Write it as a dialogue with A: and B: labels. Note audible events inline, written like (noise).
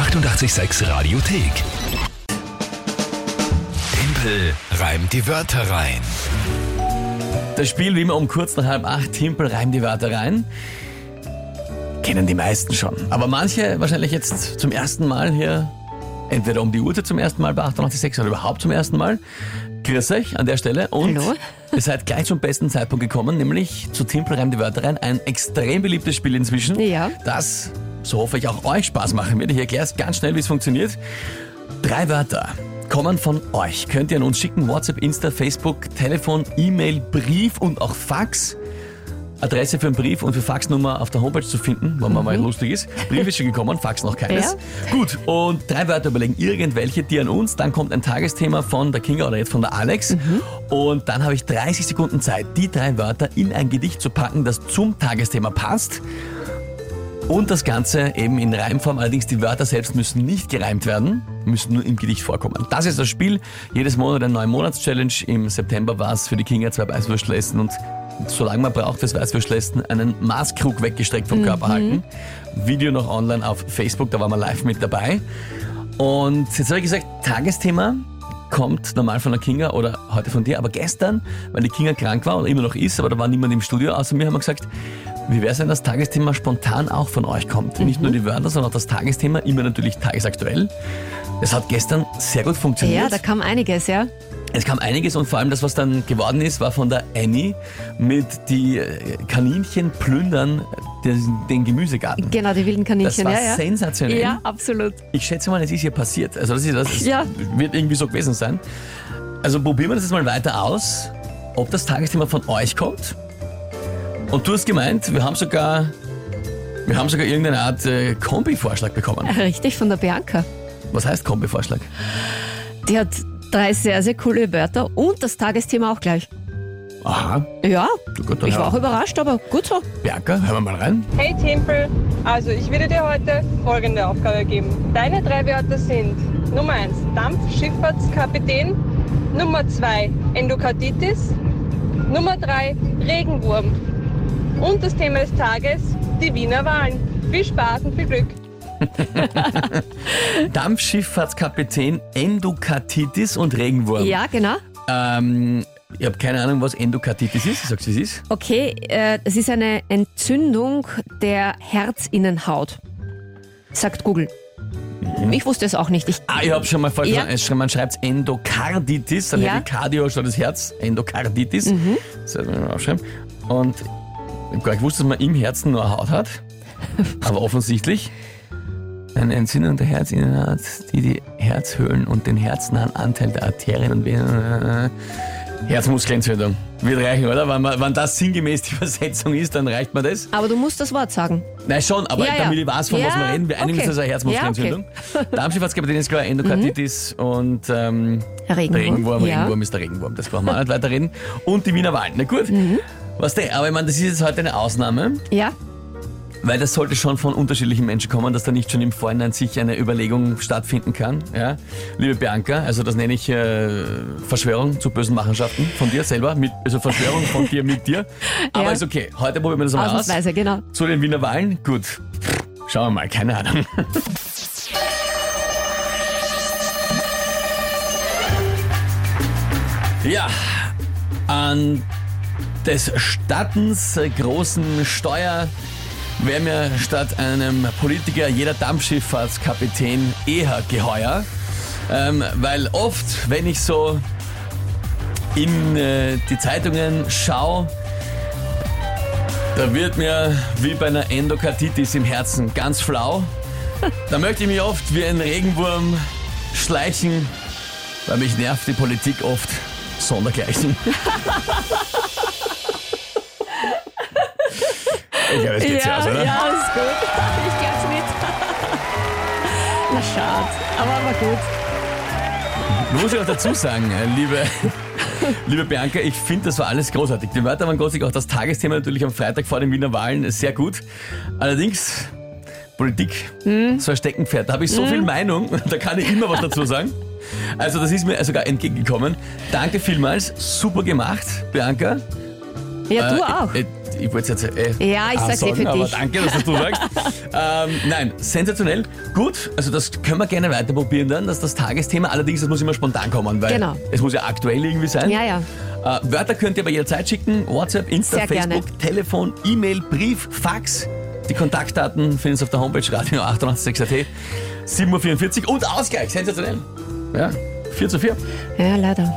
A: 886 Radiothek. Tempel reimt die Wörter rein.
B: Das Spiel wie immer um kurz nach halb acht, Timpel reimt die Wörter rein. Kennen die meisten schon. Aber manche wahrscheinlich jetzt zum ersten Mal hier, entweder um die Uhrzeit zum ersten Mal bei 886 oder überhaupt zum ersten Mal. Grüß euch an der Stelle und
C: Hallo. (laughs)
B: ihr seid gleich zum besten Zeitpunkt gekommen, nämlich zu Timpel reimt die Wörter rein. Ein extrem beliebtes Spiel inzwischen.
C: Ja.
B: Das, so hoffe ich, auch euch Spaß machen wird. Ich erkläre es ganz schnell, wie es funktioniert. Drei Wörter kommen von euch. Könnt ihr an uns schicken. WhatsApp, Insta, Facebook, Telefon, E-Mail, Brief und auch Fax. Adresse für einen Brief und für Faxnummer auf der Homepage zu finden, wenn man mal lustig ist. Brief ist schon gekommen, Fax noch keines. Gut, und drei Wörter überlegen, irgendwelche, die an uns. Dann kommt ein Tagesthema von der Kinga oder jetzt von der Alex. Und dann habe ich 30 Sekunden Zeit, die drei Wörter in ein Gedicht zu packen, das zum Tagesthema passt. Und das Ganze eben in Reimform. Allerdings die Wörter selbst müssen nicht gereimt werden, müssen nur im Gedicht vorkommen. Das ist das Spiel. Jedes Monat eine neue Monatschallenge. Im September war es für die Kinga zwei Weißwürstel essen und solange man braucht fürs Weißwürstel essen, einen Maßkrug weggestreckt vom Körper halten. Video noch online auf Facebook, da waren wir live mit dabei. Und jetzt habe ich gesagt, Tagesthema kommt normal von der Kinga oder heute von dir, aber gestern, weil die Kinga krank war oder immer noch ist, aber da war niemand im Studio außer mir, haben wir gesagt, wie wäre es, wenn das Tagesthema spontan auch von euch kommt? Nicht nur die Wörter, sondern auch das Tagesthema, immer natürlich tagesaktuell. Das hat gestern sehr gut funktioniert.
C: Ja, da kam einiges, ja.
B: Es kam einiges und vor allem das, was dann geworden ist, war von der Annie mit die äh, Kaninchen plündern den, den Gemüsegarten.
C: Genau, die wilden
B: Das
C: Kaninchen,
B: war
C: ja, ja.
B: sensationell.
C: Ja, absolut.
B: Ich schätze mal, es ist hier passiert. Also das, ist, das
C: Ja.
B: wird irgendwie so gewesen sein. Also probieren wir das jetzt mal weiter aus, ob das Tagesthema von euch kommt. Und du hast gemeint, wir haben sogar, wir haben sogar irgendeine Art äh, Kombi-Vorschlag bekommen.
C: Richtig, von der Bianca.
B: Was heißt Kombi-Vorschlag?
C: Die hat drei sehr, sehr coole Wörter und das Tagesthema auch gleich.
B: Aha,
C: Ja,
B: gut,
C: ich war auch überrascht, aber gut so.
B: Bianca, hören wir mal rein.
D: Hey Timpel, also ich würde dir heute folgende Aufgabe geben. Deine drei Wörter sind Nummer 1 Dampfschifffahrtskapitän, Nummer 2 Endokarditis, Nummer 3 Regenwurm. Und das Thema des Tages, die Wiener Wahlen. Viel Spaß und viel Glück. (laughs)
B: Dampfschifffahrtskapitän, Endokarditis und Regenwurm.
C: Ja, genau.
B: Ähm, ich habe keine Ahnung, was Endokarditis ist. Sagst du, es ist?
C: Okay, äh, es ist eine Entzündung der Herzinnenhaut. Sagt Google. Ich wusste es auch nicht. Ich,
B: Ah, ich habe schon mal falsch
C: Ja.
B: gesagt. Man schreibt Endokarditis, dann
C: Ja. Mhm.
B: hätte ich Cardio statt das Herz. Endokarditis. Das soll man mal aufschreiben. Und ich habe gar nicht gewusst, dass man im Herzen nur Haut hat. (laughs) Aber offensichtlich eine Entzündung der Herzinnenhaut, die die Herzhöhlen und den herznahen Anteil der Arterien und Venen... äh, Herzmuskelentzündung. Wird reichen, oder? Wenn, man, wenn das sinngemäß die (laughs) Übersetzung ist, dann reicht mir das.
C: aber du musst das Wort sagen.
B: Nein, schon, aber
C: Ja, ja.
B: damit ich weiß, von was
C: Ja,
B: wir reden, wir einigen uns,
C: okay.
B: das ist eine Herzmuskelentzündung. Darmschifffahrtskapitän ist klar, Endokarditis und ähm,
C: Regenwurm.
B: Regenwurm,
C: Ja.
B: Regenwurm ist der Regenwurm, das brauchen wir auch nicht weiterreden. Und die Wiener Wahlen, na gut. Was denn, aber ich meine, das ist jetzt heute eine Ausnahme,
C: Ja,
B: weil das sollte schon von unterschiedlichen Menschen kommen, dass da nicht schon im Vorhinein sich eine Überlegung stattfinden kann. Ja? Liebe Bianca, also das nenne ich äh, Verschwörung zu bösen Machenschaften von dir selber, mit, also Verschwörung von dir mit dir. (laughs) Aber
C: Ja.
B: ist okay, heute probieren wir das mal aus.
C: genau.
B: Zu den Wiener Wahlen? Gut. Schauen wir mal, keine Ahnung. (laughs) ja, an des Stattens großen Steuer wäre mir statt einem Politiker jeder Dampfschifffahrtskapitän eher geheuer. Ähm, weil oft, wenn ich so in äh, die Zeitungen schaue, da wird mir wie bei einer Endokarditis im Herzen ganz flau. Da möchte ich mich oft wie ein Regenwurm schleichen, weil mich nervt die Politik oft sondergleichen. (laughs) Ich glaube, es geht ja, aus, oder?
C: ja, ist gut. Ich glaub's nicht. (laughs) Na schade, aber war gut.
B: Muss ich auch dazu sagen, äh, liebe, (laughs) liebe Bianca, ich finde, das war alles großartig. Die Wörter waren großartig, auch das Tagesthema natürlich am Freitag vor den Wiener Wahlen sehr gut. Allerdings, Politik, so ein Steckenpferd, da habe ich so viel Meinung, (laughs) da kann ich immer was dazu sagen. Also das ist mir sogar entgegengekommen. Danke vielmals, super gemacht, Bianca.
C: Ja, du
B: Äh,
C: auch.
B: äh, ich wollte es jetzt äh,
C: Ja, ich
B: auch
C: sag's eh
B: sagen,
C: für
B: aber
C: dich.
B: danke, dass das du (laughs) sagst. ähm, nein, sensationell. Gut, also das können wir gerne weiter probieren dann, dass das Tagesthema, allerdings, das muss immer spontan kommen, weil
C: Genau.
B: es muss ja aktuell irgendwie sein.
C: Ja, ja.
B: Äh, Wörter könnt ihr aber jederzeit schicken. WhatsApp, Insta,
C: Sehr gerne.
B: Facebook, Telefon, E-Mail, Brief, Fax. Die Kontaktdaten finden Sie auf der Homepage radio 886.at. 7.44 Uhr und Ausgleich, sensationell. Ja, 4 zu 4.
C: Ja, leider.